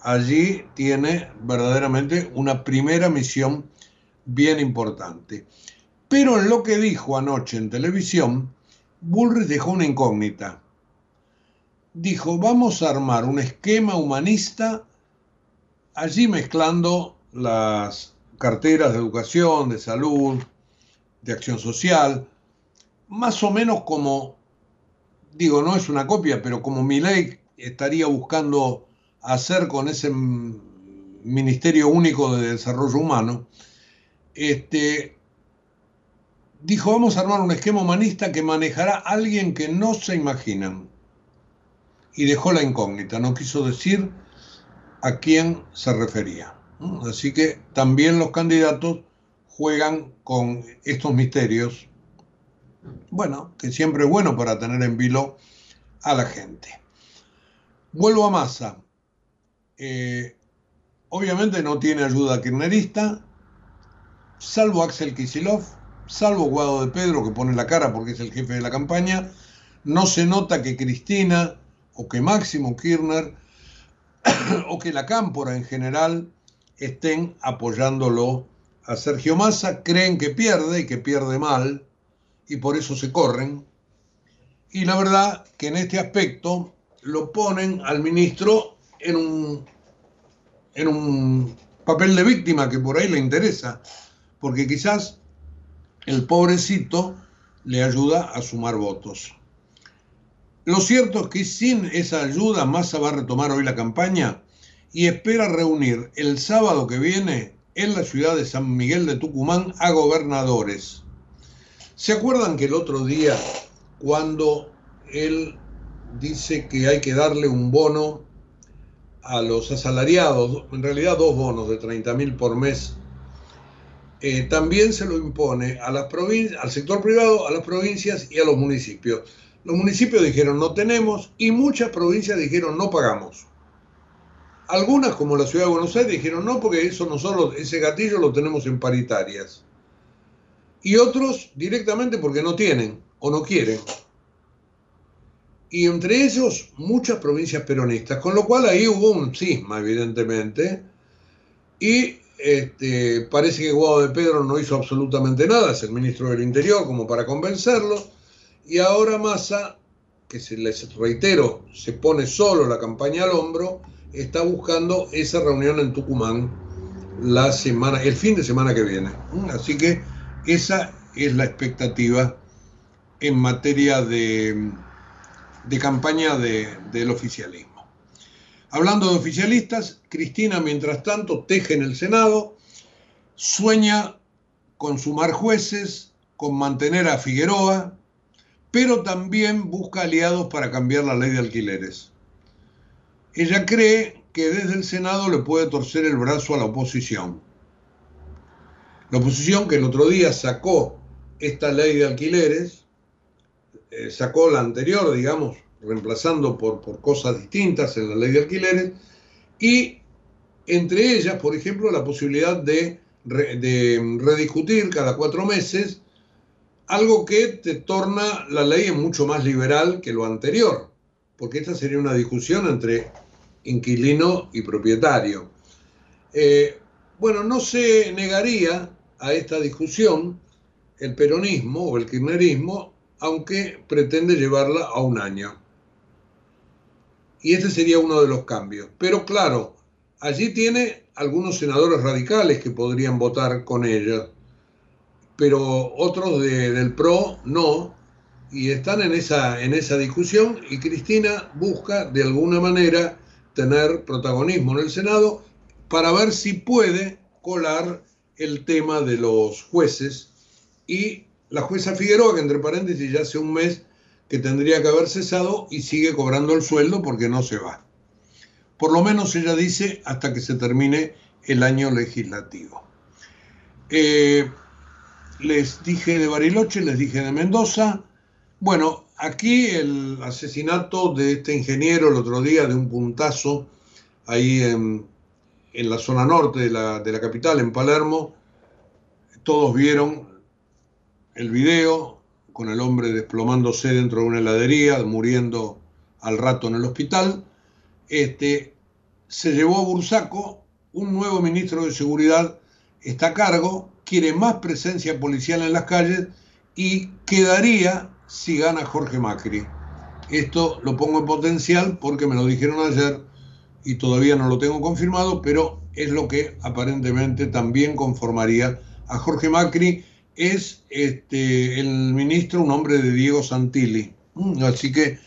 Speaker 3: allí tiene verdaderamente una primera misión bien importante. Pero en lo que dijo anoche en televisión, Bullrich dejó una incógnita. Dijo, vamos a armar un esquema humanista, allí mezclando las carteras de educación, de salud, de acción social, más o menos como, digo, no es una copia, pero como mi ley estaría buscando hacer con ese Ministerio Único de Desarrollo Humano, este, dijo, vamos a armar un esquema humanista que manejará a alguien que no se imaginan y dejó la incógnita, no quiso decir a quién se refería. Así que también los candidatos juegan con estos misterios, bueno, que siempre es bueno para tener en vilo a la gente. Vuelvo a Massa. Eh, obviamente no tiene ayuda kirchnerista, salvo Axel Kisilov, salvo Guado de Pedro, que pone la cara porque es el jefe de la campaña. No se nota que Cristina o que Máximo Kirchner o que la Cámpora en general estén apoyándolo a Sergio Massa, creen que pierde y que pierde mal y por eso se corren. Y la verdad que en este aspecto lo ponen al ministro en un, en un papel de víctima que por ahí le interesa, porque quizás el pobrecito le ayuda a sumar votos. Lo cierto es que sin esa ayuda Massa va a retomar hoy la campaña y espera reunir el sábado que viene en la ciudad de San Miguel de Tucumán a gobernadores. ¿Se acuerdan que el otro día, cuando él dice que hay que darle un bono a los asalariados, en realidad dos bonos de 30 mil por mes, eh, también se lo impone a las al sector privado, a las provincias y a los municipios. Los municipios dijeron no tenemos y muchas provincias dijeron no pagamos. Algunas, como la ciudad de Buenos Aires, dijeron no porque eso nosotros, ese gatillo lo tenemos en paritarias. Y otros directamente porque no tienen o no quieren y entre ellos muchas provincias peronistas, con lo cual ahí hubo un cisma, evidentemente, y este, parece que Guado de Pedro no hizo absolutamente nada, es el ministro del Interior, como para convencerlo, y ahora Massa, que se les reitero, se pone solo la campaña al hombro, está buscando esa reunión en Tucumán la semana, el fin de semana que viene. Así que esa es la expectativa en materia de de campaña del oficialismo. Hablando de oficialistas, Cristina, mientras tanto, teje en el Senado, sueña con sumar jueces, con mantener a Figueroa, pero también busca aliados para cambiar la ley de alquileres. Ella cree que desde el Senado le puede torcer el brazo a la oposición. La oposición que el otro día sacó esta ley de alquileres, eh, sacó la anterior, digamos, reemplazando por, por cosas distintas en la ley de alquileres, y entre ellas, por ejemplo, la posibilidad de, de rediscutir cada cuatro meses algo que te torna la ley mucho más liberal que lo anterior, porque esta sería una discusión entre inquilino y propietario. Eh, bueno, no se negaría a esta discusión el peronismo o el kirchnerismo aunque pretende llevarla a un año. Y este sería uno de los cambios. Pero claro, allí tiene algunos senadores radicales que podrían votar con ella, pero otros del PRO no, y están en esa, en esa discusión y Cristina busca de alguna manera tener protagonismo en el Senado para ver si puede colar el tema de los jueces y la jueza Figueroa, que entre paréntesis ya hace un mes que tendría que haber cesado y sigue cobrando el sueldo porque no se va. Por lo menos ella dice hasta que se termine el año legislativo. Eh, les dije de Bariloche, les dije de Mendoza. Bueno, aquí el asesinato de este ingeniero el otro día de un puntazo ahí en, en la zona norte de la, de la capital, en Palermo. Todos vieron el video con el hombre desplomándose dentro de una heladería, muriendo al rato en el hospital. Este, se llevó a Bursaco, un nuevo ministro de Seguridad está a cargo, quiere más presencia policial en las calles y quedaría si gana Jorge Macri. Esto lo pongo en potencial porque me lo dijeron ayer y todavía no lo tengo confirmado, pero es lo que aparentemente también conformaría a Jorge Macri es este, el ministro un hombre de Diego Santilli. Mm, así que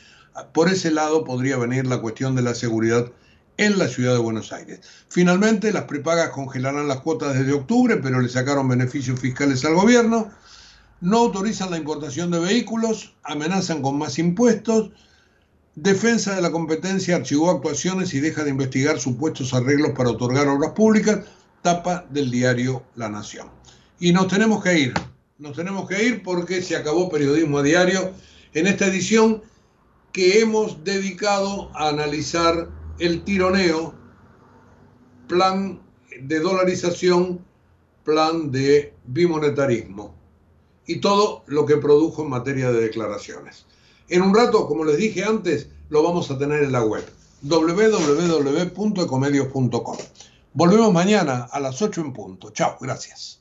Speaker 3: por ese lado podría venir la cuestión de la seguridad en la ciudad de Buenos Aires. Finalmente, las prepagas congelarán las cuotas desde octubre, pero le sacaron beneficios fiscales al gobierno. No autorizan la importación de vehículos, amenazan con más impuestos. Defensa de la competencia archivó actuaciones y deja de investigar supuestos arreglos para otorgar obras públicas. Tapa del diario La Nación. Y nos tenemos que ir, nos tenemos que ir porque se acabó Periodismo a Diario en esta edición que hemos dedicado a analizar el tironeo, plan de dolarización, plan de bimonetarismo y todo lo que produjo en materia de declaraciones. En un rato, como les dije antes, lo vamos a tener en la web www.ecomedios.com. Volvemos mañana a las 8 en punto. Chao, gracias.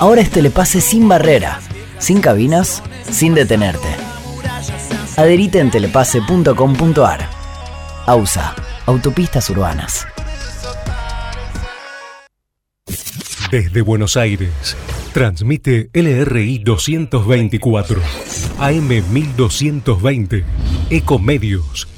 Speaker 1: ahora es telepase sin barrera, sin cabinas, sin detenerte. Adherite en telepase.com.ar. AUSA, Autopistas Urbanas.
Speaker 6: Desde Buenos Aires, transmite LRI 224, AM 1220, Ecomedios